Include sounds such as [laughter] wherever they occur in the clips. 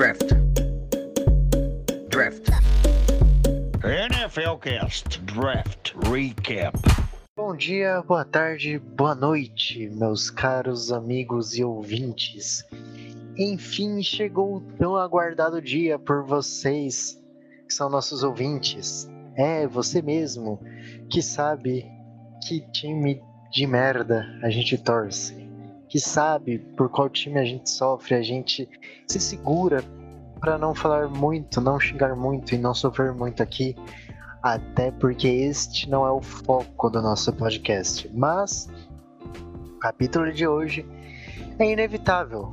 Draft. Draft. NFL Cast Draft Recap. Bom dia, boa tarde, boa noite, meus caros amigos e ouvintes. Enfim, chegou o tão aguardado dia por vocês, que são nossos ouvintes. É, você mesmo, que sabe que time de merda a gente torce. Que sabe por qual time a gente sofre, a gente se segura para não falar muito, não xingar muito e não sofrer muito aqui, até porque este não é o foco do nosso podcast. Mas o capítulo de hoje é inevitável.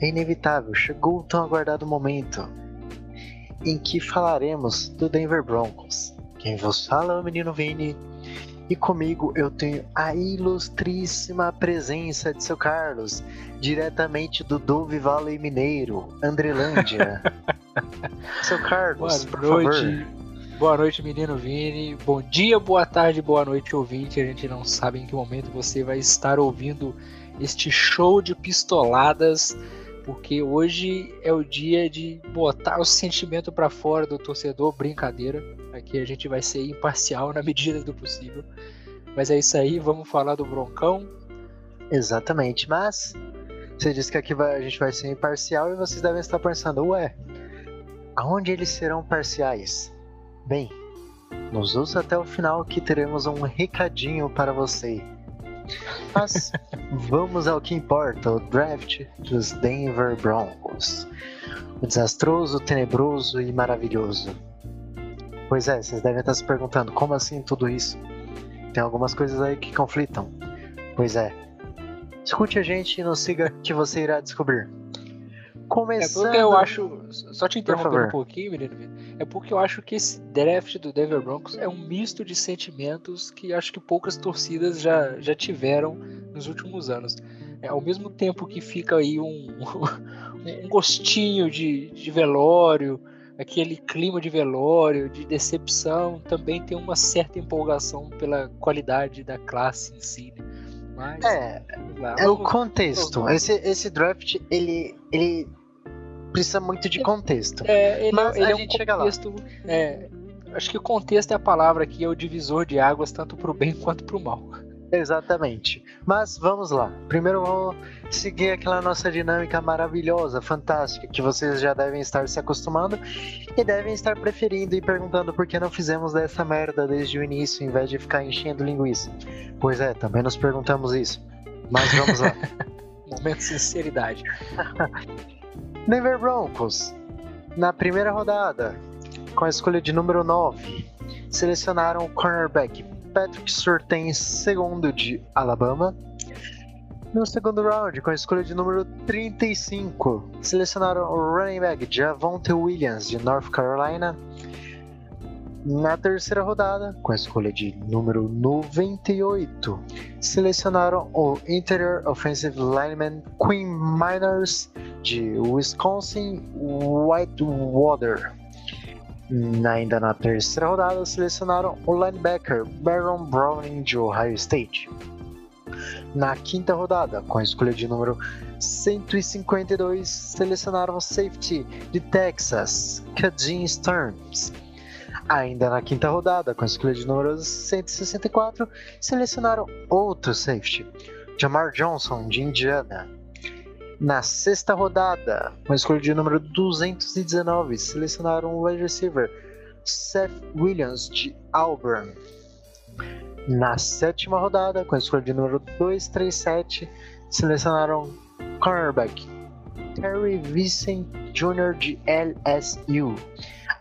É inevitável. Chegou o tão aguardado momento em que falaremos do Denver Broncos. Quem vos fala é o menino Vini. E comigo eu tenho a ilustríssima presença de seu Carlos, diretamente do Dove Valley Mineiro, Andrelândia. [laughs] seu Carlos, Boa por noite. favor. Boa noite, menino Vini. Bom dia, boa tarde, boa noite, ouvinte. A gente não sabe em que momento você vai estar ouvindo este show de pistoladas, porque hoje é o dia de botar o sentimento pra fora do torcedor. Brincadeira. Aqui a gente vai ser imparcial na [laughs] medida do possível. Mas é isso aí, vamos falar do Broncão. Exatamente, mas você disse que aqui vai- a gente vai ser imparcial e vocês devem estar pensando, ué, aonde eles serão parciais? Bem, nos ouça até o final que teremos um recadinho para você. Mas vamos ao que importa, o draft dos Denver Broncos. O desastroso, tenebroso e maravilhoso. Pois é, vocês devem estar se perguntando, como assim tudo isso? Tem algumas coisas aí que conflitam. Pois é, Escute a gente e nos siga que você irá descobrir. É Começando. porque eu acho. Só te interrompendo um pouquinho, menino. É porque eu acho que esse draft do Denver Broncos é um misto de sentimentos que acho que poucas torcidas já, já tiveram nos últimos anos. É, ao mesmo tempo que fica aí um, [laughs] um gostinho de, de velório, aquele clima de velório, de decepção, também tem uma certa empolgação pela qualidade da classe em si. né? Mas, É, lá, é o contexto. Esse, esse draft, ele, ele precisa muito de contexto. É, ele, Mas é- ele a é um gente chega lá. é, acho que o contexto é a palavra aqui, é o divisor de águas, tanto pro bem [laughs] quanto pro mal. Exatamente. Mas vamos lá. Primeiro vamos seguir aquela nossa dinâmica maravilhosa, fantástica, que vocês já devem estar se acostumando e devem estar preferindo e perguntando por que não fizemos dessa merda desde o início, em vez de ficar enchendo linguiça. Pois é, também nos perguntamos isso. Mas vamos lá. [laughs] Momento de sinceridade. [laughs] Denver Broncos, na primeira rodada, com a escolha de número 9, selecionaram o cornerback Patrick Surtain, segundo de Alabama. No segundo round, com a escolha de número 35, selecionaram o running back Javonte Williams, de North Carolina. Na terceira rodada, com a escolha de número 98, selecionaram o interior offensive lineman Quinn Miners, de Wisconsin Whitewater. Ainda na terceira rodada, selecionaram o linebacker Baron Browning de Ohio State. Na quinta rodada, com a escolha de número 152, selecionaram o safety de Texas, Kadeem Stearns. Ainda na quinta rodada, com a escolha de número 164, selecionaram outro safety, Jamar Johnson de Indiana. Na sexta rodada, com a escolha de número 219, selecionaram o wide receiver Seth Williams de Auburn. Na sétima rodada, com a escolha de número 237, selecionaram cornerback Terry Vincent Jr. de LSU.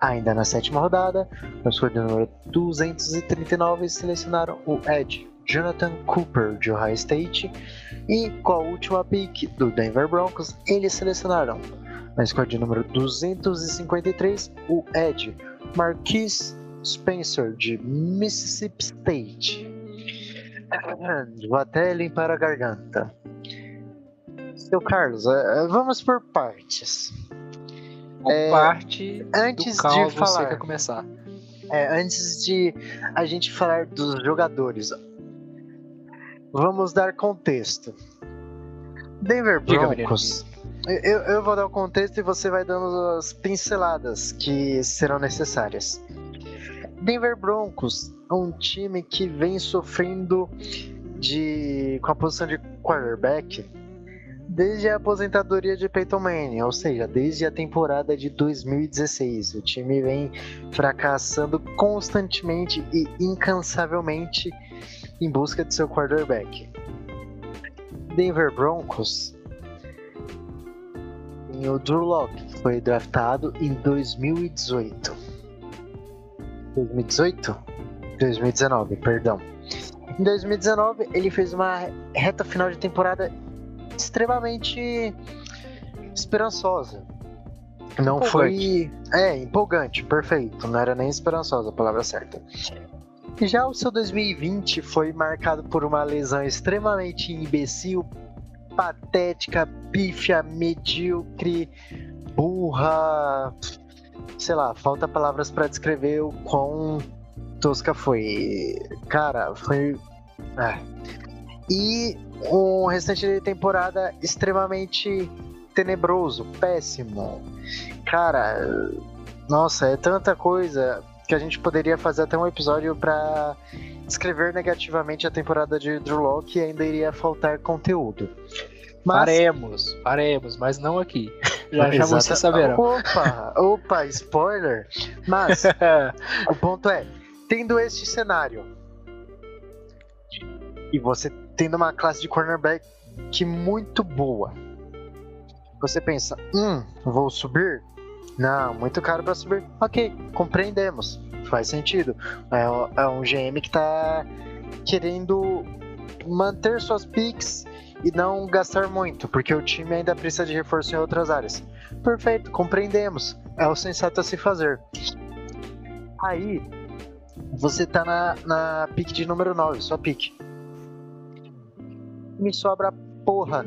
Ainda na sétima rodada, com a escolha de número 239, selecionaram o Edge Jonathan Cooper de Ohio State. E com a última pick do Denver Broncos, eles selecionaram na escolha de número 253 o Ed Marquise Spencer de Mississippi State. Vou até limpar a garganta. Seu Carlos, eh, vamos por partes. É, parte antes de você falar. quer começar. É, antes de a gente falar dos jogadores, vamos dar contexto. Denver Broncos Eu, eu vou dar o contexto e você vai dando as pinceladas que serão necessárias. Denver Broncos é um time que vem sofrendo de com a posição de quarterback desde a aposentadoria de Peyton Manning, ou seja, desde a temporada de 2016. O time vem fracassando constantemente e incansavelmente em busca de seu quarterback. Denver Broncos tem o Drew Locke, foi draftado em 2018. 2018? 2019, perdão. Em 2019, ele fez uma reta final de temporada extremamente esperançosa. Não Empolgante. foi. É, empolgante, perfeito. Não era nem esperançosa a palavra certa. Já o seu 2020 foi marcado por uma lesão extremamente imbecil, patética, pífia, medíocre, burra. Sei lá, falta palavras para descrever o quão tosca foi. Cara, foi. É. E um restante de temporada extremamente tenebroso, péssimo. Cara, nossa, é tanta coisa que a gente poderia fazer até um episódio para descrever negativamente a temporada de Drew Locke e ainda iria faltar conteúdo. Mas, Faremos, faremos, mas não aqui. [laughs] Já já vocês saberão. Opa, opa, spoiler. Mas [laughs] o ponto é, tendo este cenário e você tendo uma classe de cornerback que muito boa, você pensa, hum, vou subir? Não, muito caro para subir. Ok, compreendemos, faz sentido. É, é um GM que tá querendo manter suas picks e não gastar muito, porque o time ainda precisa de reforço em outras áreas. Perfeito, compreendemos. É o sensato a se fazer. Aí, você tá na, na pick de número 9, sua pick. Me sobra a porra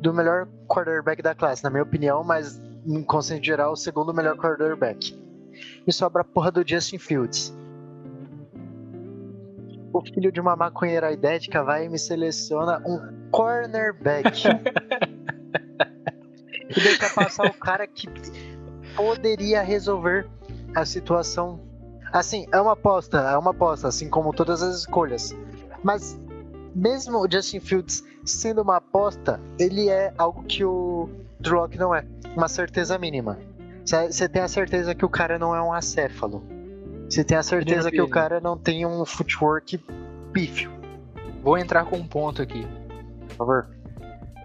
do melhor quarterback da classe, na minha opinião, mas em conceito geral, o segundo melhor quarterback. Me sobra a porra do Justin Fields. O filho de uma maconheira idética vai e me seleciona um cornerback. [laughs] e deixa passar o cara que poderia resolver a situação. Assim, é uma aposta, é uma aposta, assim como todas as escolhas. Mas mesmo o Justin Fields sendo uma aposta, ele é algo que o Drew Lock não é. Uma certeza mínima. Você tem a certeza que o cara não é um acéfalo. Você tem a certeza que o cara não tem um footwork pífio. Vou entrar com um ponto aqui. Por favor.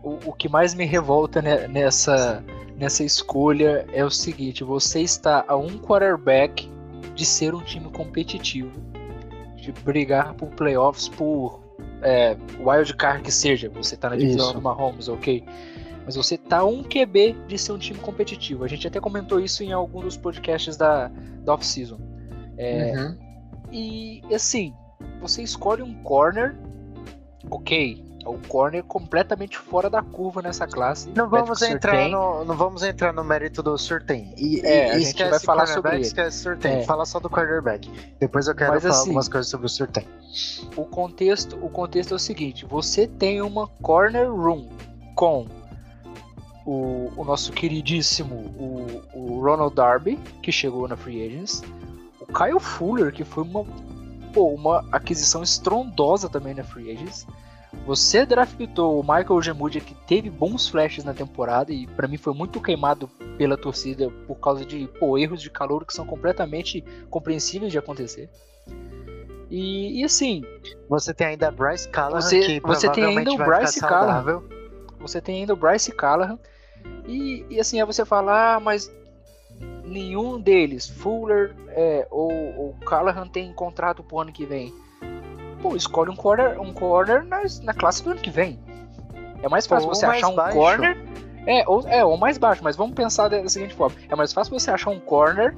O, o que mais me revolta ne- nessa, nessa escolha é o seguinte: você está a um quarterback de ser um time competitivo, de brigar por playoffs, por é, wild card que seja. Você está na divisão Isso. do Mahomes, ok? Mas você tá um QB de ser um time competitivo. A gente até comentou isso em algum dos podcasts da, da off-season. É, Uhum. E assim, você escolhe um corner, ok. É o corner completamente fora da curva nessa classe. Não vamos entrar no, não vamos entrar no mérito do Surtain. E, É, e- a gente esquece vai falar sobre ele. Esquece Surtain. É. Fala só do quarterback. Depois eu quero Mas, falar assim, algumas coisas sobre o Surtain. O contexto, o contexto é o seguinte: você tem uma corner room com o, o nosso queridíssimo o, o Ronald Darby, que chegou na Free Agents, o Kyle Fuller, que foi uma, pô, uma aquisição estrondosa também na Free Agents. Você draftou o Michael Gemudia, que teve bons flashes na temporada e pra mim foi muito queimado pela torcida por causa de pô, erros de calor que são completamente compreensíveis de acontecer. E, e assim, Você tem ainda Bryce Callahan, Você- que você tem ainda o Bryce Callahan. você tem ainda o Bryce Callahan. E, e assim, aí você fala, ah, mas nenhum deles, Fuller é, ou, ou Callahan, tem contrato pro ano que vem. Pô, escolhe um corner, um corner na, na classe do ano que vem. É mais fácil Ou você mais achar um baixo. corner. É ou, é, ou mais baixo, mas vamos pensar da seguinte forma: é mais fácil você achar um corner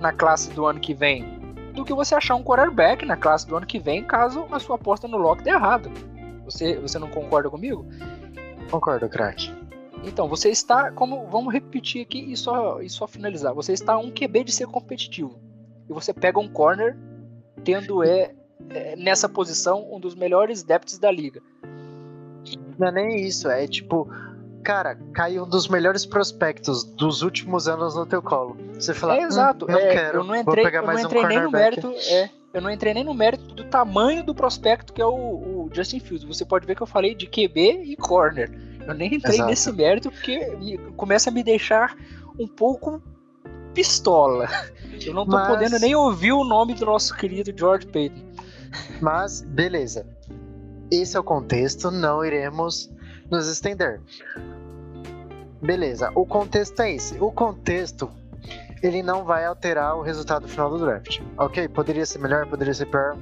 na classe do ano que vem do que você achar um quarterback na classe do ano que vem, caso a sua aposta no lock dê errado. Você, você não concorda comigo? Concordo, craque. Então, você está, como vamos repetir aqui e só, e só finalizar, você está um QB de ser competitivo. E você pega um corner, tendo é, nessa posição um dos melhores depths da liga. Não é nem isso, é tipo, cara, caiu um dos melhores prospectos dos últimos anos no teu colo. Você fala, É exato. "Hum, não é, quero, eu não entrei, eu não um entrei nem no cornerback." mérito. É, eu não entrei nem no mérito do tamanho do prospecto que é o, o Justin Fields. Você pode ver que eu falei de QB e corner. Eu nem entrei Exato. nesse mérito porque me- começa a me deixar um pouco pistola. Eu não tô Mas- podendo nem ouvir o nome do nosso querido George Payton. Mas, beleza. Esse é o contexto, não iremos nos estender. Beleza, o contexto é esse. O contexto, ele não vai alterar o resultado final do draft. Ok, poderia ser melhor, poderia ser pior.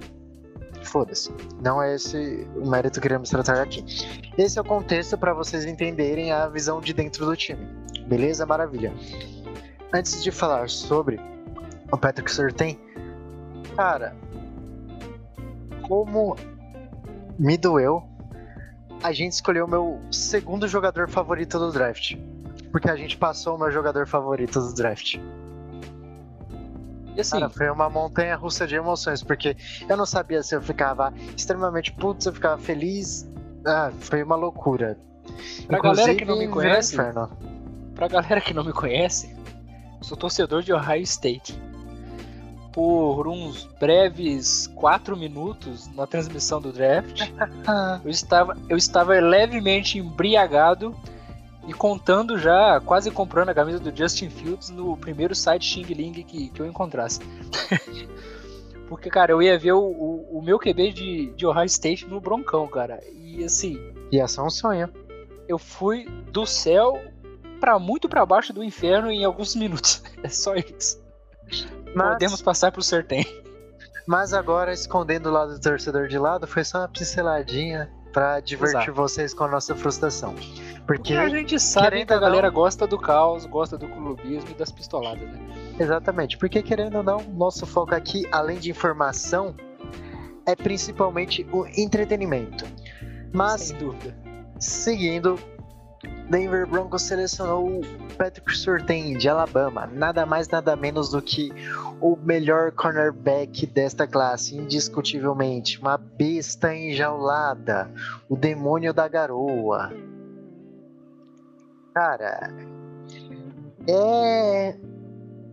Foda-se. Não é esse o mérito que iremos tratar aqui. Esse é o contexto para vocês entenderem a visão de dentro do time. Beleza? Maravilha. Antes de falar sobre o Patrick Surtain, cara, como me doeu, a gente escolheu o meu segundo jogador favorito do draft. Porque a gente passou o meu jogador favorito do draft. E assim, Cara, foi uma montanha russa de emoções, porque eu não sabia se eu ficava extremamente puto, se eu ficava feliz. Ah, foi uma loucura. Pra galera que não me conhece, inferno. pra galera que não me conhece, sou torcedor de Ohio State. Por uns breves quatro minutos na transmissão do draft, [laughs] eu estava, eu estava levemente embriagado e contando já, quase comprando a camisa do Justin Fields no primeiro site Xing Ling que, que eu encontrasse. [laughs] Porque, cara, eu ia ver o, o, o meu QB de, de Ohio State no Broncão, cara. E assim, ia ser um sonho. eu fui do céu pra muito pra baixo do inferno em alguns minutos. [laughs] É só isso. Mas, Podemos passar pro sorteio. mas agora, escondendo o lado do torcedor de lado, foi só uma pinceladinha pra divertir Exato. vocês com a nossa frustração. Porque Porque a gente sabe que a ou não- galera gosta do caos, gosta do clubismo e das pistoladas, né? Exatamente, porque querendo ou não, nosso foco aqui, além de informação, é principalmente o entretenimento. Mas, Sem dúvida. seguindo, Denver Broncos selecionou o Patrick Surtain de Alabama, nada mais nada menos do que o melhor cornerback desta classe, indiscutivelmente, uma besta enjaulada, o demônio da garoa. Cara, é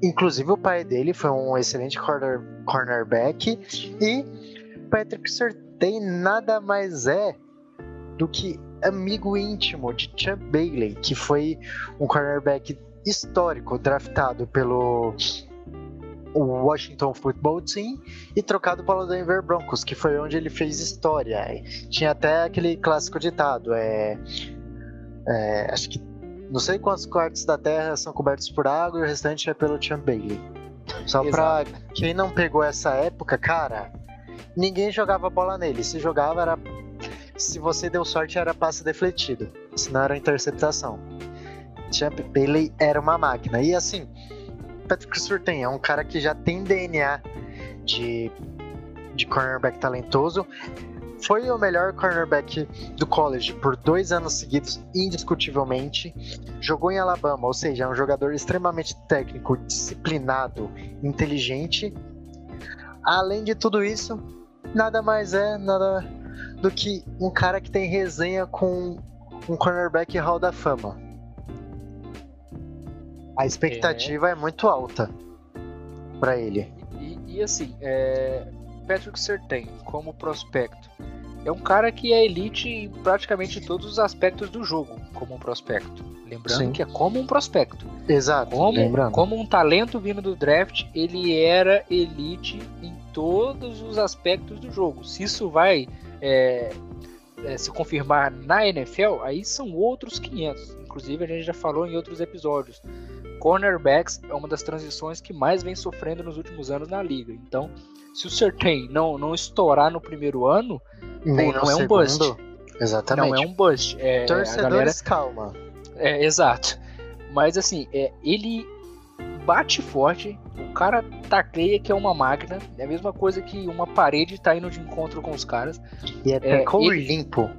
Inclusive o pai dele foi um excelente corner, cornerback. E Patrick Surtain nada mais é do que amigo íntimo de Champ Bailey, que foi um cornerback histórico draftado pelo Washington Football Team e trocado pelo Denver Broncos, que foi onde ele fez história. Tinha até aquele clássico ditado, é, é acho que não sei quantos quartos da Terra são cobertos por água e o restante é pelo Champ Bailey. Só pra quem não pegou essa época, cara, ninguém jogava bola nele. Se jogava era. Se você deu sorte, era passe defletido. Senão era interceptação. Champ Bailey era uma máquina. E assim, Patrick Surtain é um cara que já tem DNA de, de cornerback talentoso. Foi o melhor cornerback do college por dois anos seguidos, indiscutivelmente. Jogou em Alabama, ou seja, é um jogador extremamente técnico, disciplinado, inteligente. Além de tudo isso, nada mais é nada do que um cara que tem resenha com um cornerback Hall da Fama. A expectativa é, muito alta para ele. E, e assim, é, Patrick Surtain, como prospecto, é um cara que é elite em praticamente todos os aspectos do jogo, como um prospecto. Lembrando Sim. que é como um prospecto. Exato, Como, lembrando. como um talento vindo do draft, ele era elite em todos os aspectos do jogo. Se isso vai é, é, se confirmar na NFL, aí são outros 500. Inclusive, a gente já falou em outros episódios. Cornerbacks é uma das transições que mais vem sofrendo nos últimos anos na liga. Então, se o Certain não, não estourar no primeiro ano, Nem não é um segundo. bust. Exatamente. não é um bust. É, Torcedores, galera calma. é, [laughs] exato. Mas assim, é, ele bate forte, o cara tacleia que é uma máquina, é a mesma coisa que uma parede tá indo de encontro com os caras. E é, É, tackle ele- limpo.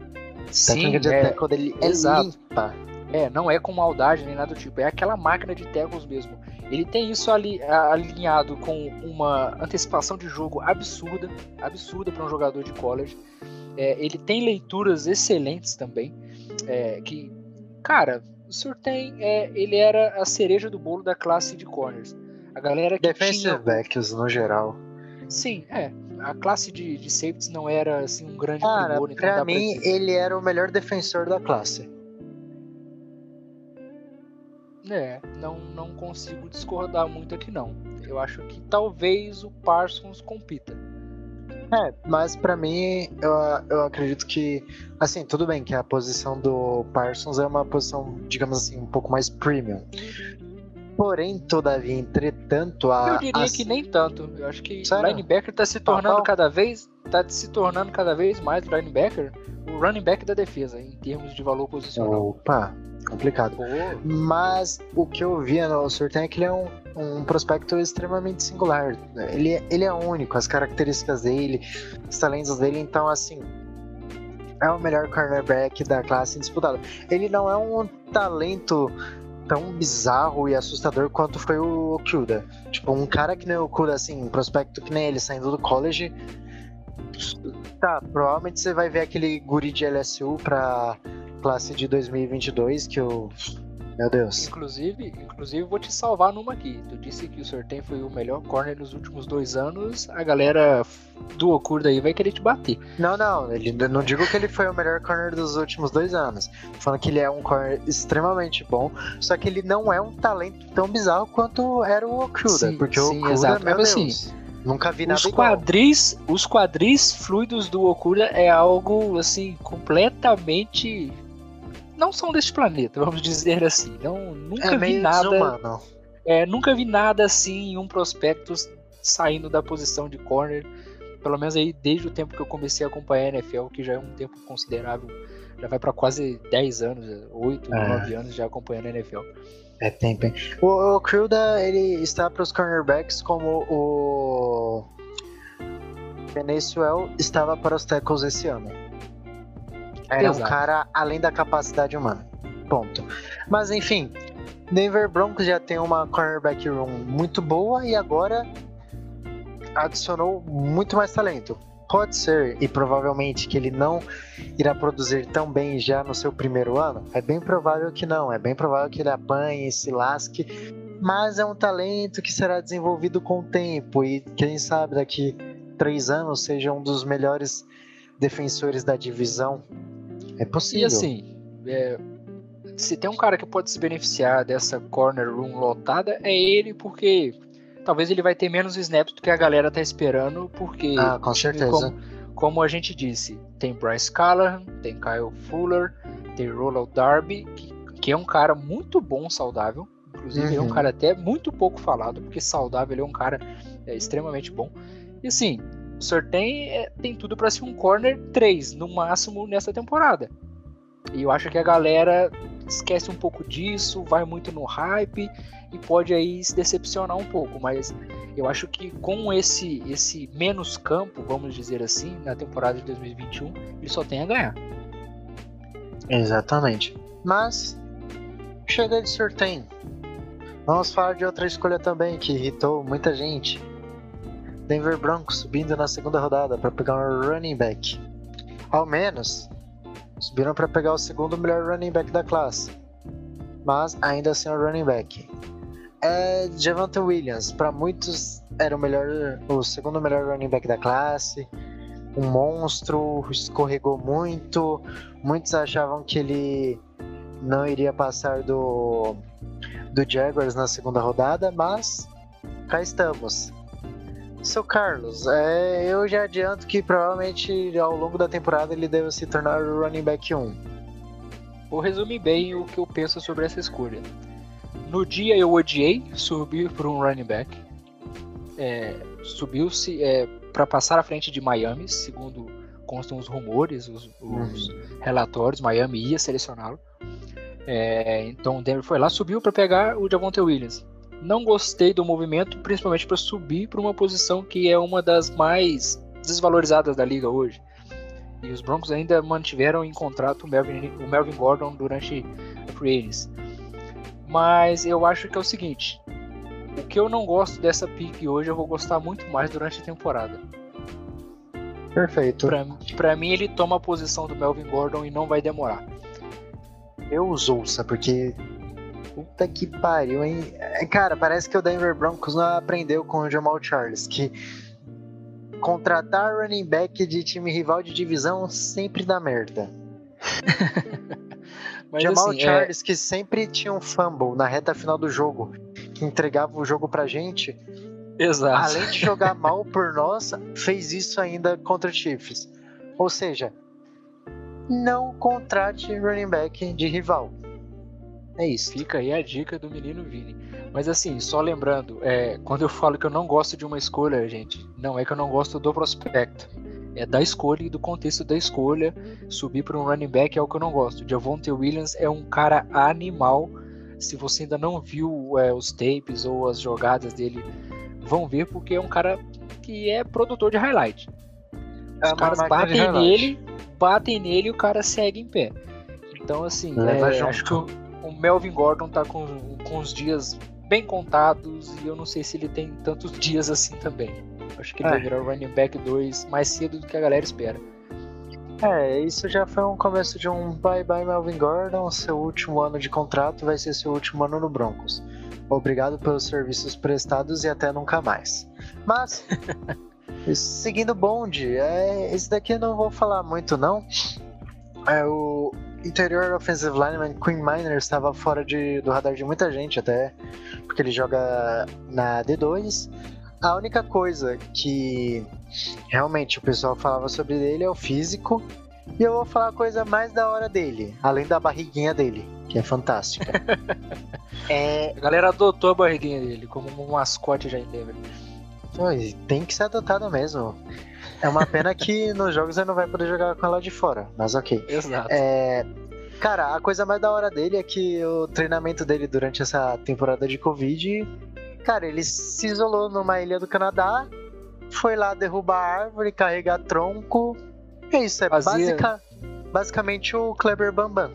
A Sim, de é, dele é exato. limpa. é, não é com maldade nem nada do tipo, é aquela máquina de tackles mesmo. Ele tem isso ali alinhado com uma antecipação de jogo absurda, absurda para um jogador de college. É, ele tem leituras excelentes também, é, que Cara, o Surtain, é, ele era a cereja do bolo da classe de corners. A galera que Defensive tinha... backs no geral. Sim, é. A classe de, de safeties não era assim um grande Cara, primor, então pra mim, dizer. ele era o melhor defensor da classe. É, não, não consigo discordar muito aqui não. Eu acho que talvez o Parsons compita. É, mas pra mim, eu, eu acredito que, assim, tudo bem que a posição do Parsons é uma posição, digamos assim, um pouco mais premium. Porém, todavia, entretanto, a. Eu diria as- que nem tanto. Eu acho que Sério? o linebacker tá se tornando qual? cada vez tá se tornando cada vez mais o linebacker o running back da defesa em termos de valor posicional. Opa, complicado. Mas o que eu via no Surtain é que ele é um, um prospecto extremamente singular. Ele, é- ele é único, as características dele, os talentos dele, então assim. É o melhor cornerback da classe disputada. Ele não é um talento tão bizarro e assustador quanto foi o Okuda. Tipo, um cara que nem o Okuda, assim, um prospecto que nem ele saindo do college. Tá, provavelmente você vai ver aquele guri de LSU pra classe de 2022 que eu. Meu Deus. inclusive, inclusive vou te salvar numa aqui. Tu disse que o Sorten foi o melhor corner nos últimos dois anos. A galera do Okurda aí vai querer te bater. Não, não, ele, não digo que ele foi o melhor corner dos últimos dois anos. Falando que ele é um corner extremamente bom, só que ele não é um talento tão bizarro quanto era o Okuda. Sim, porque sim, o Okuda, exato. meu Mas, Deus, nunca vi nada Os igual. quadris, os quadris fluidos do Okuda é algo assim completamente não são deste planeta, vamos dizer assim. Não, nunca É vi nada, desumano. é, nunca vi nada assim em um prospecto saindo da posição de corner. Pelo menos aí desde o tempo que eu comecei a acompanhar a NFL, que já é um tempo considerável, já vai para quase 10 anos, 8, É. 9 anos já acompanhando a NFL. É tempo, hein? O, o Okuda, ele está para os cornerbacks como o Venezuel estava para os tackles esse ano. Era um Exato. cara além da capacidade humana. Ponto. Mas enfim, Denver Broncos já tem uma cornerback room muito boa e agora adicionou muito mais talento. Pode ser, e provavelmente que ele não irá produzir tão bem já no seu primeiro ano? É bem provável que não. É bem provável que ele apanhe, se lasque. Mas é um talento que será desenvolvido com o tempo. E quem sabe daqui três anos seja um dos melhores defensores da divisão. É possível. E assim, é, se tem um cara que pode se beneficiar dessa corner room lotada, é ele, porque talvez ele vai ter menos snaps do que a galera tá esperando, porque ah, com certeza. Como, como a gente disse, tem Bryce Callahan, tem Kyle Fuller, tem Ronald Darby, que, que é um cara muito bom saudável. Inclusive, ele é um Uhum. cara até muito pouco falado, porque saudável ele é um cara é, extremamente bom. E assim, o Surtain é, tem tudo para ser um corner 3, no máximo, nessa temporada. E eu acho que a galera esquece um pouco disso, vai muito no hype e pode aí se decepcionar um pouco, mas eu acho que com esse esse menos campo, vamos dizer assim, na temporada de 2021, ele só tem a ganhar. Exatamente. Mas chega de sorteio. Vamos falar de outra escolha também que irritou muita gente. Denver Broncos subindo na segunda rodada para pegar um running back. Ao menos subiram para pegar o segundo melhor running back da classe. Mas ainda assim é um running back. É Javante Williams, para muitos era o melhor, o segundo melhor running back da classe. Um monstro, escorregou muito, Muitos achavam que ele não iria passar do, do Jaguars na segunda rodada, mas cá estamos. Seu Carlos, é, eu já adianto que provavelmente ao longo da temporada ele deve se tornar o running back 1. Vou resumir bem o que eu penso sobre essa escolha. No dia eu odiei subir por um running back. É, Subiu-se é, para passar à frente de Miami, segundo constam os rumores, os, os relatórios. Miami ia selecioná-lo. É, então o Denver foi lá, subiu para pegar o Javonte Williams. Não gostei do movimento, principalmente para subir para uma posição que é uma das mais desvalorizadas da liga hoje. E os Broncos ainda mantiveram em contrato o Melvin, o Melvin Gordon durante a Free Agency. Mas eu acho que é o seguinte: o que eu não gosto dessa pick hoje, eu vou gostar muito mais durante a temporada. Perfeito. Pra mim, ele toma a posição do Melvin Gordon e não vai demorar. eu os ouça, porque. Puta que pariu, hein? É, Cara, parece que o Denver Broncos não aprendeu com o Jamal Charles, que contratar running back de time rival de divisão sempre dá merda. [laughs] Mas Jamal assim, é- Charles, que sempre tinha um fumble na reta final do jogo, que entregava o jogo pra gente, exato. além de jogar mal por nós, fez isso ainda contra o Chiefs. Ou seja, não contrate running back de rival. É isso. Fica aí a dica do menino Vini. Mas assim, só lembrando, é, quando eu falo que eu não gosto de uma escolha, gente, não é que eu não gosto do prospecto. É da escolha e do contexto da escolha. Subir para um running back é o que eu não gosto. Javonte Williams é um cara animal. Se você ainda não viu é, os tapes ou as jogadas dele, vão ver, porque é um cara que é produtor de highlight. É Os uma caras batem nele, batem nele e o cara segue em pé. Então, assim, é, acho que o, o Melvin Gordon tá com, com os dias bem contados e eu não sei se ele tem tantos dias assim também. Acho que ele É. vai virar o running back 2 mais cedo do que a galera espera. É, isso já foi um começo de um bye bye Melvin Gordon. Seu último ano de contrato vai ser seu último ano no Broncos. Obrigado pelos serviços prestados e até nunca mais. Mas, [laughs] seguindo o bonde, é, esse daqui eu não vou falar muito não. É o interior offensive lineman Queen Miner estava fora de, do radar de muita gente até, porque ele joga na D2. A única coisa que realmente o pessoal falava sobre ele é o físico. E eu vou falar a coisa mais da hora dele, além da barriguinha dele, que é fantástica. [laughs] é, A galera adotou a barriguinha dele como um mascote já em Denver. tem que ser adotado mesmo. É uma pena que nos jogos ele não vai poder jogar com ela de fora, mas ok. Exato. É, cara, a coisa mais da hora dele é que o treinamento dele durante essa temporada de Covid, cara, ele se isolou numa ilha do Canadá, foi lá derrubar árvore, carregar tronco. É isso, é Fazia- basica- basicamente o Kleber Bambam.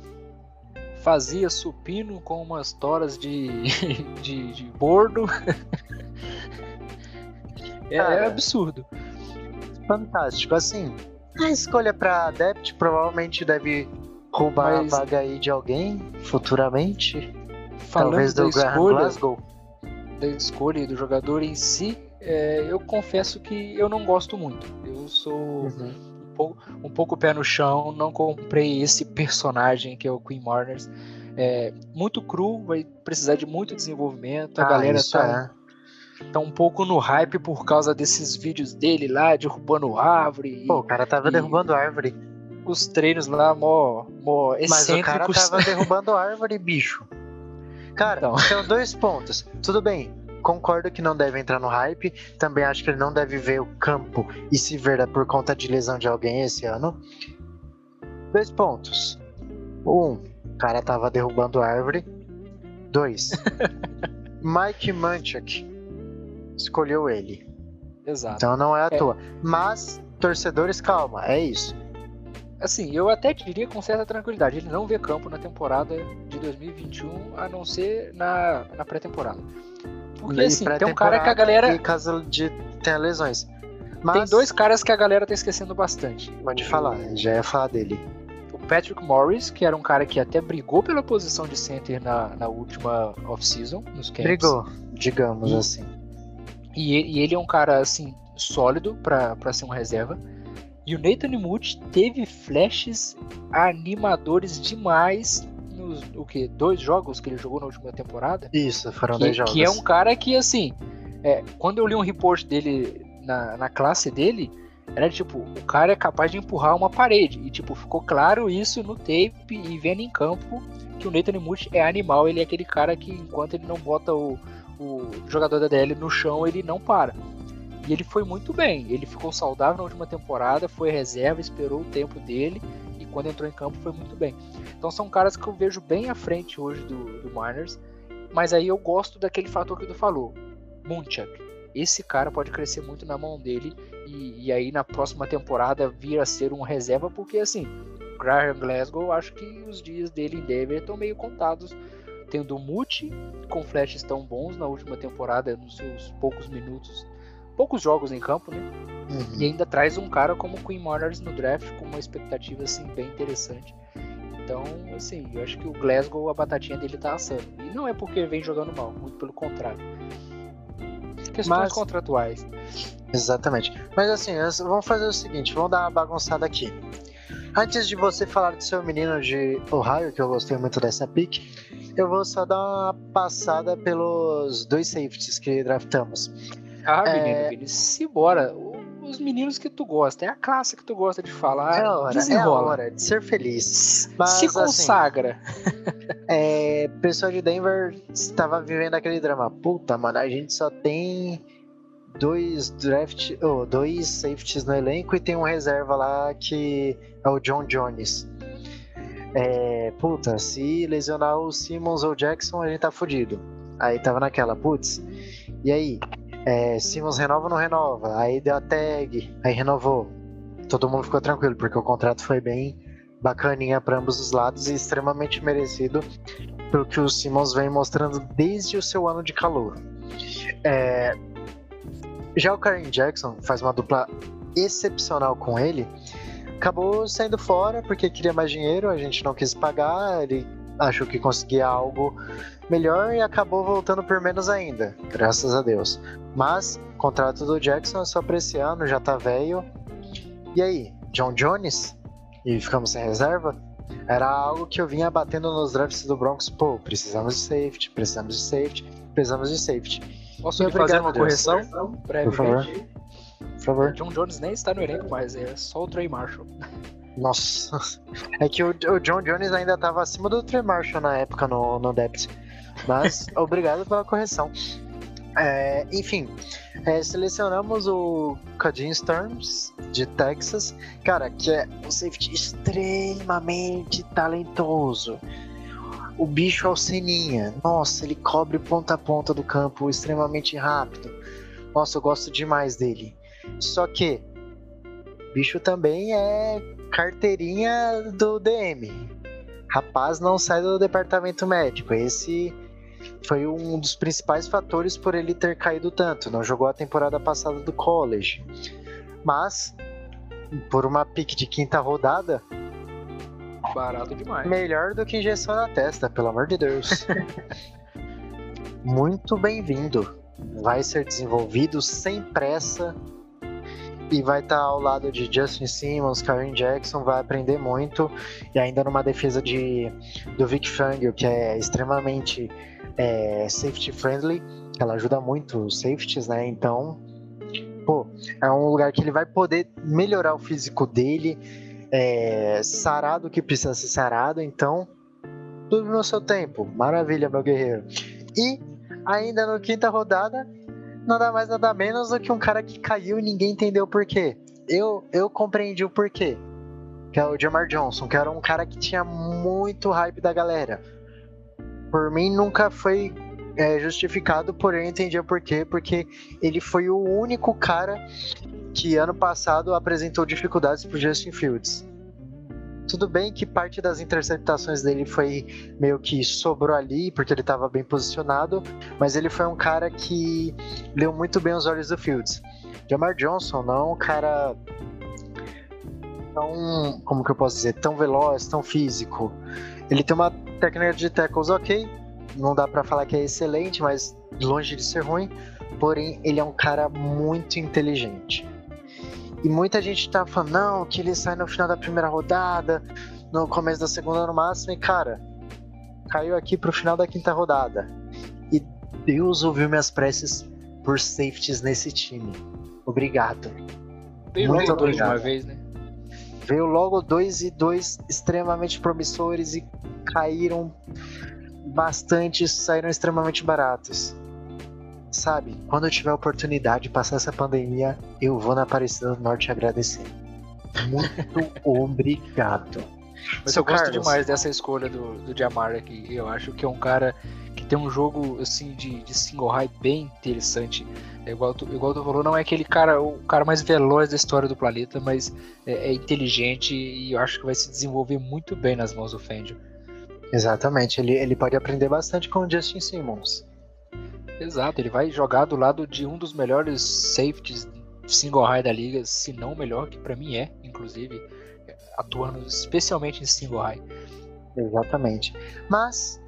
Fazia supino com umas toras de, [laughs] de, de bordo. [laughs] É, é absurdo. Fantástico. Assim, a escolha pra Adept provavelmente deve roubar Mas- a vaga aí de alguém futuramente. Falando Talvez da do escolha, Glasgow. da escolha e do jogador em si, é, eu confesso que eu não gosto muito. Eu sou Uhum. um pouco, um pouco pé no chão, não comprei esse [laughs] personagem que é o Queen Marners. É, muito cru, vai precisar de muito desenvolvimento. A Ah, galera tá, é. Tá um pouco no hype por causa desses vídeos dele lá, derrubando árvore. Pô, o cara tava e- derrubando árvore. os treinos lá, mó, mó Mas o cara excêntricos. tava [laughs] derrubando árvore, bicho. Cara, Então. são dois pontos. Tudo bem, concordo que não deve entrar no hype. Também acho que ele não deve ver o campo e se ver por conta de lesão de alguém esse ano. Dois pontos. Um, o cara tava derrubando árvore. Dois, [laughs] Mike Munchak escolheu ele. Exato. Então não é à É. toa. Mas, torcedores, calma, é isso. Assim, eu até diria com certa tranquilidade, ele não vê campo na temporada de 2021, a não ser na, na pré-temporada. Porque E assim, tem um cara que a galera. E caso de tenha lesões. Mas, Tem dois caras que a galera tá esquecendo bastante. Pode falar, já ia falar dele. O Patrick Morris, que era um cara que até brigou pela posição de center na, na última off-season, nos camps. Brigou, digamos E- assim. E ele, e ele é um cara, assim, sólido pra, pra ser uma reserva. E o Nathan Imuth teve flashes animadores demais nos o que dois jogos que ele jogou na última temporada. Isso, foram Que, dois jogos. que é um cara que, assim, é, quando eu li um report dele na, na classe dele, era tipo, o cara é capaz de empurrar uma parede. E, tipo, ficou claro isso no tape e vendo em campo que o Nathan Imuth é animal. Ele é aquele cara que, enquanto ele não bota o, o jogador da DL no chão, ele não para. E ele foi muito bem. Ele ficou saudável na última temporada, foi reserva, esperou o tempo dele. E quando entrou em campo, foi muito bem. Então são caras que eu vejo bem à frente hoje do, do Miners. Mas aí eu gosto daquele fator que tu falou. Munchak. Esse cara pode crescer muito na mão dele. E, e aí na próxima temporada vir a ser um reserva. Porque assim, Graham Glasgow, acho que os dias dele em Denver estão meio contados. Tendo Muti com flashes tão bons na última temporada, nos seus poucos minutos, poucos jogos em campo, né? Uhum. E ainda traz um cara como o Queen Monarchs no draft com uma expectativa assim bem interessante. Então, assim, eu acho que o Glasgow, a batatinha dele tá assando. E não é porque vem jogando mal, muito pelo contrário. Questões Mas- contratuais. Exatamente. Mas assim, vamos fazer o seguinte, vamos dar uma bagunçada aqui. Antes de você falar do seu menino de Ohio, que eu gostei muito dessa pick, eu vou só dar uma passada pelos dois safeties que draftamos. Ah, É. menino, Vini, simbora. O- Os meninos que tu gosta, é a classe que tu gosta de falar. é a hora, é a desenrola. hora de ser feliz. Mas, Se assim, consagra. [laughs] É, o pessoal de Denver estava vivendo aquele drama. Puta, mano, a gente só tem dois draft, oh, dois safeties no elenco e tem um reserva lá que é o John Jones. É, puta, se lesionar o Simmons ou o Jackson, a gente tá fudido. Aí tava naquela, putz, e aí? É, Simmons renova ou não renova? Aí deu a tag, aí renovou. Todo mundo ficou tranquilo, porque o contrato foi bem bacaninha para ambos os lados e extremamente merecido pelo que o Simmons vem mostrando desde o seu ano de calor. É, Já o Karen Jackson faz uma dupla excepcional com ele, acabou saindo fora porque queria mais dinheiro, a gente não quis pagar, ele achou que conseguia algo melhor e acabou voltando por menos ainda, graças a Deus. Mas o contrato do Jackson é só pra esse ano, já tá velho. E aí, John Jones? E ficamos sem reserva? Era algo que eu vinha batendo nos drafts do Broncos. Pô, precisamos de safety, precisamos de safety, precisamos de safety. Posso lhe fazer uma Deus. correção? Por favor. John Jones nem está no elenco mais, é só o Trey Marshall. [laughs] Nossa. É que o, o John Jones ainda estava acima do Trey Marshall na época no, no depth. Mas [laughs] obrigado pela correção. É, enfim, é, selecionamos o Cajun Storms de Texas, cara, que é um safety extremamente talentoso. O bicho é o Seninha. Nossa, ele cobre ponta a ponta do campo extremamente rápido. Nossa, eu gosto demais dele. Só que o bicho também é carteirinha do DM. Rapaz não sai do departamento médico. Esse foi um dos principais fatores por ele ter caído tanto. Não jogou a temporada passada do college. Mas, por uma pique de quinta rodada, Barato demais. melhor do que injeção na testa, pelo amor de Deus. [laughs] Muito bem-vindo. Vai ser desenvolvido sem pressa e vai estar ao lado de Justin Simmons, Karen Jackson, vai aprender muito e ainda numa defesa de do Vic Fangio, que é extremamente é, safety friendly, ela ajuda muito os safeties, né? Então, pô, é um lugar que ele vai poder melhorar o físico dele, é, sarado que precisa ser sarado, então tudo no seu tempo. Maravilha, meu guerreiro. E ainda no quinta rodada, nada mais nada menos do que um cara que caiu e ninguém entendeu o porquê. Eu, eu compreendi o porquê. Que é o Jamar Johnson, que era um cara que tinha muito hype da galera. Por mim nunca foi é, justificado, porém eu entendi o porquê, porque ele foi o único cara que ano passado apresentou dificuldades pro Justin Fields. Tudo bem que parte das interceptações dele foi meio que sobrou ali, porque ele estava bem posicionado, mas ele foi um cara que leu muito bem os olhos do Fields. Jamar Johnson não é um cara tão, como que eu posso dizer, tão veloz, tão físico. Ele tem uma técnica de tackles ok, não dá para falar que é excelente, mas longe de ser ruim. Porém, ele é um cara muito inteligente. E muita gente tá falando, não, que ele sai no final da primeira rodada, no começo da segunda no máximo, e cara, caiu aqui pro final da quinta rodada. E Deus ouviu minhas preces por safeties nesse time. Obrigado. Tem Muito de uma obrigado. vez, né? Veio logo dois e dois extremamente promissores e caíram bastante, saíram extremamente baratos. Sabe, quando eu tiver a oportunidade de passar essa pandemia, eu vou na Aparecida do Norte agradecer. Muito [laughs] obrigado. Mas Seu eu gosto Carlos. demais dessa escolha do, do Jamar aqui. Eu acho que é um cara que tem um jogo assim de, de single high bem interessante. É igual, tu, igual tu falou, não é aquele cara, o cara mais veloz da história do planeta, mas é, é inteligente e eu acho que vai se desenvolver muito bem nas mãos do Fangio. Exatamente, ele, ele pode aprender bastante com o Justin Simmons. Exato, ele vai jogar do lado de um dos melhores safeties single high da liga, se não o melhor, que pra mim é, inclusive, atuando especialmente em single high. Exatamente. Mas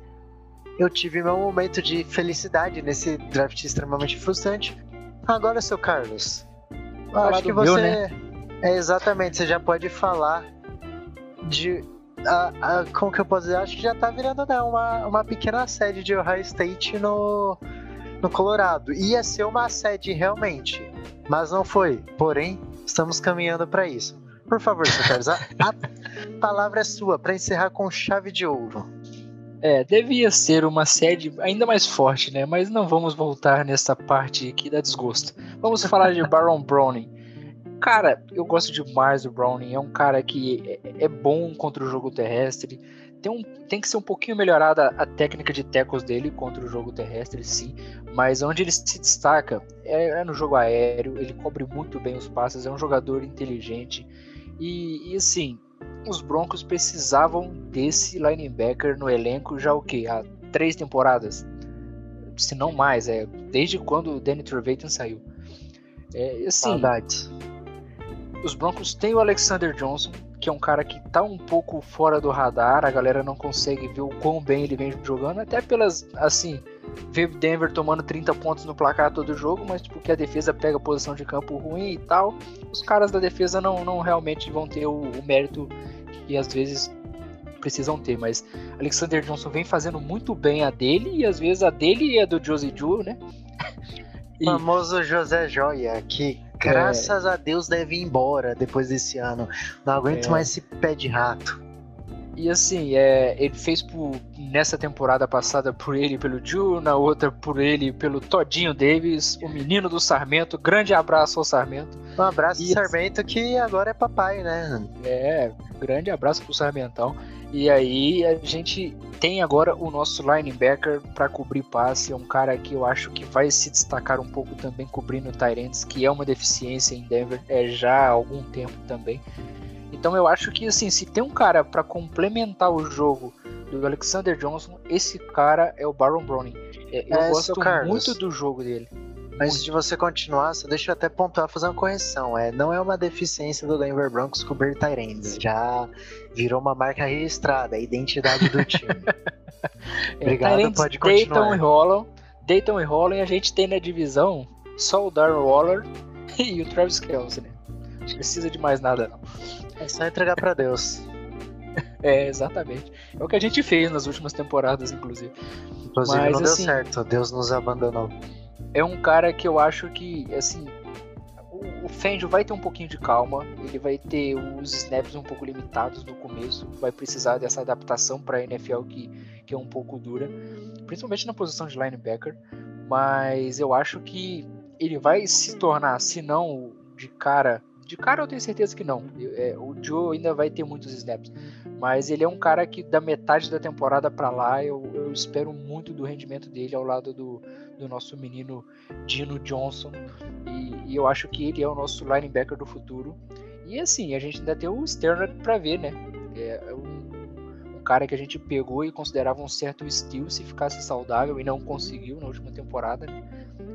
eu tive meu momento de felicidade nesse draft extremamente frustrante. Agora, seu Carlos, acho que você. meu, né? É exatamente, você já pode falar de. A- a- como que eu posso dizer? Acho que já tá virando né, uma, uma pequena sede de Ohio State no, no Colorado. Ia ser uma sede realmente, mas não foi. Porém, estamos caminhando para isso. Por favor, Carlos, a, a [laughs] palavra é sua para encerrar com chave de ouro. É, devia ser uma sede ainda mais forte, né? Mas não vamos voltar nessa parte que dá desgosto. Vamos falar de Baron Browning. Cara, eu gosto demais do Browning. É um cara que é, é bom contra o jogo terrestre. Tem, um, tem que ser um pouquinho melhorada a técnica de tackles dele contra o jogo terrestre, sim. Mas onde ele se destaca é, é no jogo aéreo. Ele cobre muito bem os passes. É um jogador inteligente. E, e assim, os Broncos precisavam desse linebacker no elenco já o quê? Há três temporadas? Se não mais, é desde quando o Danny Trevathan saiu. É, assim, Saudades. Os Broncos têm o Alexander Johnson, que é um cara que tá um pouco fora do radar, a galera não consegue ver o quão bem ele vem jogando, até pelas, assim, ver Denver tomando 30 pontos no placar todo jogo, mas porque a defesa pega posição de campo ruim e tal, os caras da defesa não, não realmente vão ter o, o mérito que às vezes precisam ter, mas Alexander Johnson vem fazendo muito bem a dele, e às vezes a dele e a do Josie Ju, né? [laughs] E- famoso José Joia, que graças a Deus deve ir embora depois desse ano. Não aguento É. mais esse pé de rato. E assim, é, ele fez por, nessa temporada passada por ele e pelo Ju, na outra por ele e pelo Todinho Davis, o menino do Sarmento. Grande abraço ao Sarmento. Um abraço, Isso. Sarmento, que agora é papai, né? É, grande abraço pro Sarmentão. E aí a gente tem agora o nosso linebacker para cobrir passe, é um cara que eu acho que vai se destacar um pouco também cobrindo Tyrants, que é uma deficiência em Denver é já há algum tempo também. Então eu acho que assim, se tem um cara para complementar o jogo do Alexander Johnson, esse cara é o Baron Browning. É, eu É, gosto muito do jogo dele. Antes de você continuar, só deixa eu até pontuar, fazer uma correção. É, não é uma deficiência do Denver Broncos cobrir Tyrands. Já virou uma marca registrada, a identidade do [laughs] time. Obrigado, Tyrants pode deitam continuar. e rolam, deitam e rolam, e a gente tem na divisão só o Darren Waller [laughs] e o Travis Kelce, né? Não precisa de mais nada, não. É só entregar pra Deus. [laughs] É, exatamente. É o que a gente fez nas últimas temporadas, inclusive. Inclusive, Mas, não deu assim, certo. Deus nos abandonou. É um cara que eu acho que, assim, o, o Fangio vai ter um pouquinho de calma, ele vai ter os snaps um pouco limitados no começo, vai precisar dessa adaptação para a NFL que, que é um pouco dura, principalmente na posição de linebacker, mas eu acho que ele vai se tornar, se não de cara, de cara eu tenho certeza que não, é, o Joe ainda vai ter muitos snaps, mas ele é um cara que da metade da temporada para lá eu, eu espero muito do rendimento dele ao lado do, do nosso menino Dino Johnson. E, e eu acho que ele é o nosso linebacker do futuro. E assim, a gente ainda tem o Sterner para ver, né? É um, um cara que a gente pegou e considerava um certo estilo se ficasse saudável e não conseguiu na última temporada. né?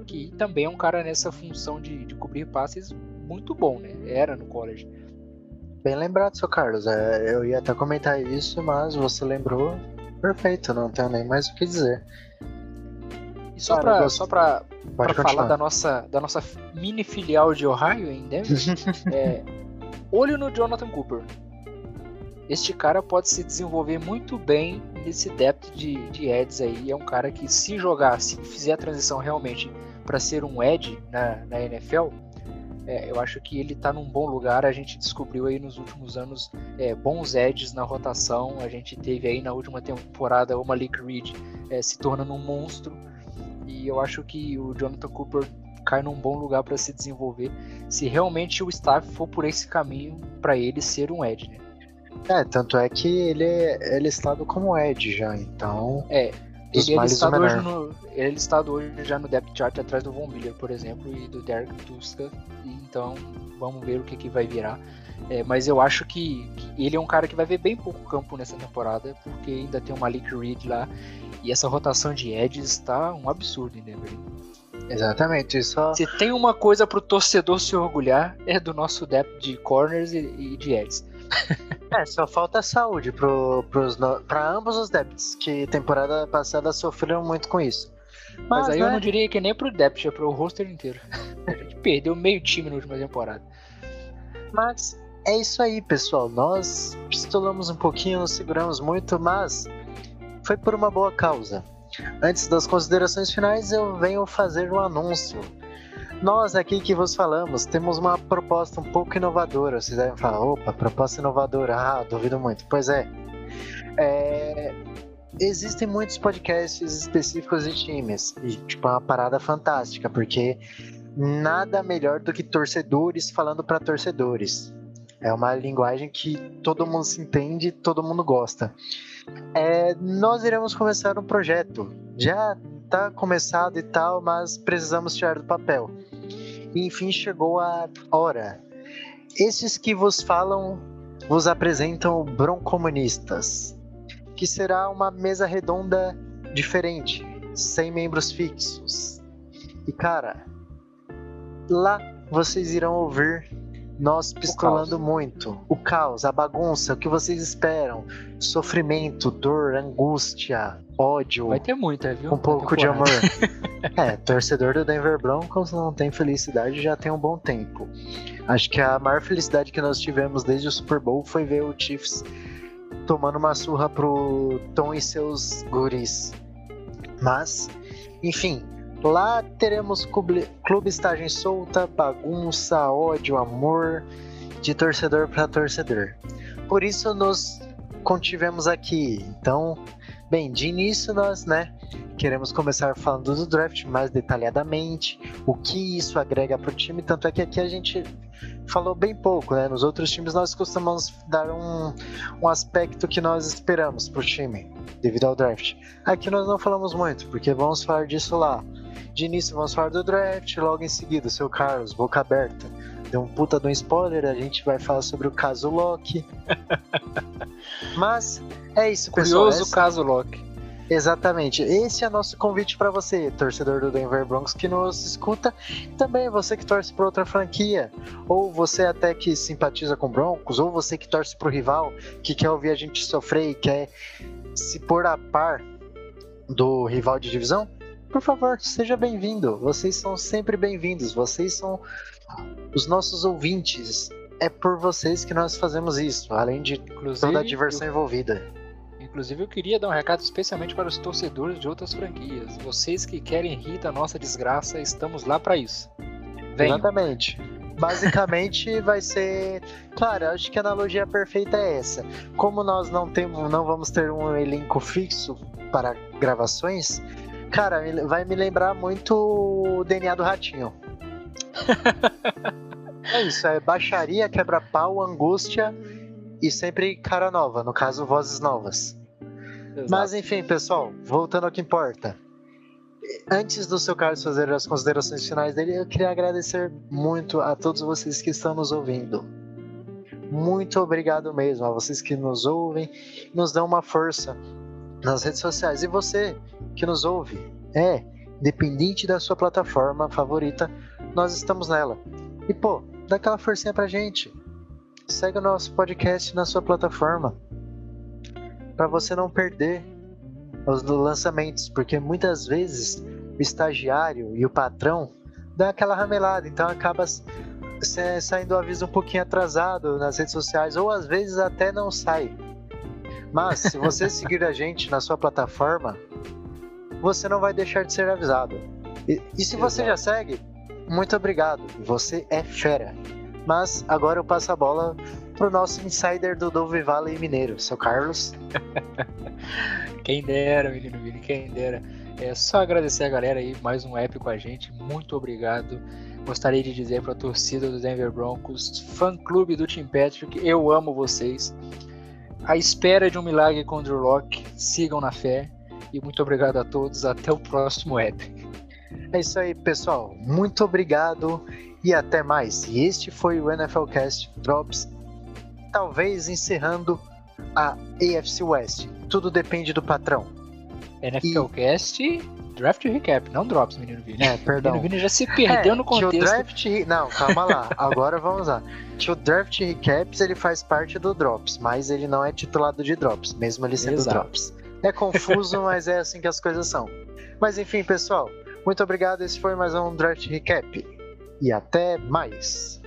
Que também é um cara nessa função de, de cobrir passes muito bom, né? Era no college. Bem lembrado, seu Carlos. É, eu ia até comentar isso, mas você lembrou. Perfeito, não tenho nem mais o que dizer. E só Cara, para gosto- só pra para falar da nossa, da nossa mini filial de Ohio em Denver, [laughs] é, olho no Jonathan Cooper. Este cara pode se desenvolver muito bem nesse depth de, de Eds aí. É um cara que, se jogar, se fizer a transição realmente para ser um Ed na, na NFL, é, eu acho que ele está num bom lugar. A gente descobriu aí nos últimos anos é, bons Eds na rotação. A gente teve aí na última temporada o Malik Reed é, se tornando um monstro. E eu acho que o Jonathan Cooper cai num bom lugar para se desenvolver se realmente o staff for por esse caminho para ele ser um Ed, né? É, tanto é que ele é, ele é listado como Ed já, então. É, Dos ele é, males o listado hoje no, ele é listado hoje já no depth chart atrás do Von Miller, por exemplo, e do Derek Tuska. Então, vamos ver o que, que vai virar. É, mas eu acho que, que ele é um cara que vai ver bem pouco campo nessa temporada, porque ainda tem o Malik Reed lá. E essa rotação de edges está um absurdo em Denver. Exatamente. Só, Se tem uma coisa pro torcedor se orgulhar, é do nosso depth de corners e, e de edges. É, só falta saúde pro, pros, pra ambos os débitos, que temporada passada sofreram muito com isso. Mas, Mas, aí eu né, não diria que nem pro Depth, é pro roster inteiro. [laughs] A gente perdeu meio time na última temporada. Mas é isso aí, pessoal. Nós pistolamos um pouquinho, nos seguramos muito, mas foi por uma boa causa. Antes das considerações finais, eu venho fazer um anúncio. Nós aqui que vos falamos temos uma proposta um pouco inovadora. Vocês devem falar, opa, proposta inovadora. Ah, duvido muito. Pois é. É, Existem muitos podcasts específicos de times. E, tipo, é uma parada fantástica, porque nada melhor do que torcedores falando para torcedores. É uma linguagem que todo mundo se entende, todo mundo gosta. É, nós iremos começar um projeto. Já está começado e tal, mas precisamos tirar do papel. E, enfim, chegou a hora. Esses que vos falam vos apresentam Broncomunistas, que será uma mesa redonda diferente, sem membros fixos. E cara, lá vocês irão ouvir nós pistolando muito. O caos, a bagunça, o que vocês esperam. Sofrimento, dor, angústia, ódio, Vai ter muita, viu? um pouco de amor. [laughs] é, torcedor do Denver Broncos não tem felicidade já tem um bom tempo. Acho que a maior felicidade que nós tivemos desde o Super Bowl foi ver o Chiefs tomando uma surra pro Tom e seus guris. Mas, enfim, lá teremos clube, clube estagem solta, bagunça, ódio, amor, de torcedor para torcedor. Por isso nos contivemos aqui. Então, bem, de início nós, né, queremos começar falando do draft mais detalhadamente, o que isso agrega para o time, tanto é que aqui a gente falou bem pouco, né? Nos outros times nós costumamos dar um, um aspecto que nós esperamos para o time, devido ao draft. Aqui nós não falamos muito, porque vamos falar disso lá. De início vamos falar do draft, logo em seguida, seu Carlos, boca aberta. Deu um puta de um spoiler, a gente vai falar sobre o caso Loki. [laughs] Mas é isso, pessoal. Curioso Essa- caso Loki. Exatamente. Esse é nosso convite para você, torcedor do Denver Broncos que nos escuta, também você que torce para outra franquia, ou você até que simpatiza com Broncos, ou você que torce para o rival, que quer ouvir a gente sofrer e quer se pôr a par do rival de divisão. Por favor, seja bem-vindo. Vocês são sempre bem-vindos. Vocês são os nossos ouvintes. É por vocês que nós fazemos isso, além de Inclusive, toda a diversão envolvida. eu, inclusive, eu queria dar um recado especialmente para os torcedores de outras franquias. Vocês que querem rir da nossa desgraça, estamos lá para isso. Venham. Exatamente. Basicamente [laughs] vai ser. Claro, acho que a analogia perfeita é essa. Como nós não temos, não vamos ter um elenco fixo para gravações, cara, vai me lembrar muito o DNA do Ratinho. [laughs] é isso, é baixaria, quebra-pau, angústia e sempre cara nova, no caso, vozes novas. Exato. Mas enfim, pessoal, voltando ao que importa. Antes do seu Carlos fazer as considerações finais dele, eu queria agradecer muito a todos vocês que estão nos ouvindo. Muito obrigado mesmo a vocês que nos ouvem, nos dão uma força nas redes sociais. E você que nos ouve, é, dependente da sua plataforma favorita, nós estamos nela. E pô, dá aquela forcinha pra gente. Segue o nosso podcast na sua plataforma para você não perder os lançamentos, porque muitas vezes o estagiário e o patrão dá aquela ramelada, então acaba saindo o aviso um pouquinho atrasado nas redes sociais, ou às vezes até não sai. Mas se você seguir a gente na sua plataforma, você não vai deixar de ser avisado. E, e se você já segue, muito obrigado, você é fera. Mas agora eu passo a bola pro nosso insider do Dove Valley Mineiro, seu Carlos. [laughs] Quem dera, menino Vini, quem dera. É só agradecer a galera aí, mais um app com a gente. Muito obrigado. Gostaria de dizer para a torcida do Denver Broncos, fã clube do Tim Patrick, eu amo vocês. À espera de um milagre com o Drew Locke, sigam na fé. E muito obrigado a todos. Até o próximo app. É isso aí, pessoal. Muito obrigado e até mais. E este foi o NFL Cast Drops, talvez encerrando a AFC West. Tudo depende do patrão. NFLcast draft recap, não drops, menino Vini. É, [laughs] perdão. Menino Vini já se perdeu É, no que o contexto. draft. Não, calma lá. [laughs] Agora vamos lá. Que o draft recaps ele faz parte do Drops, mas ele não é titulado de Drops, mesmo ele sendo Exato. Drops. É confuso, [laughs] mas é assim que as coisas são. Mas enfim, pessoal, muito obrigado. Esse foi mais um draft recap. E até mais.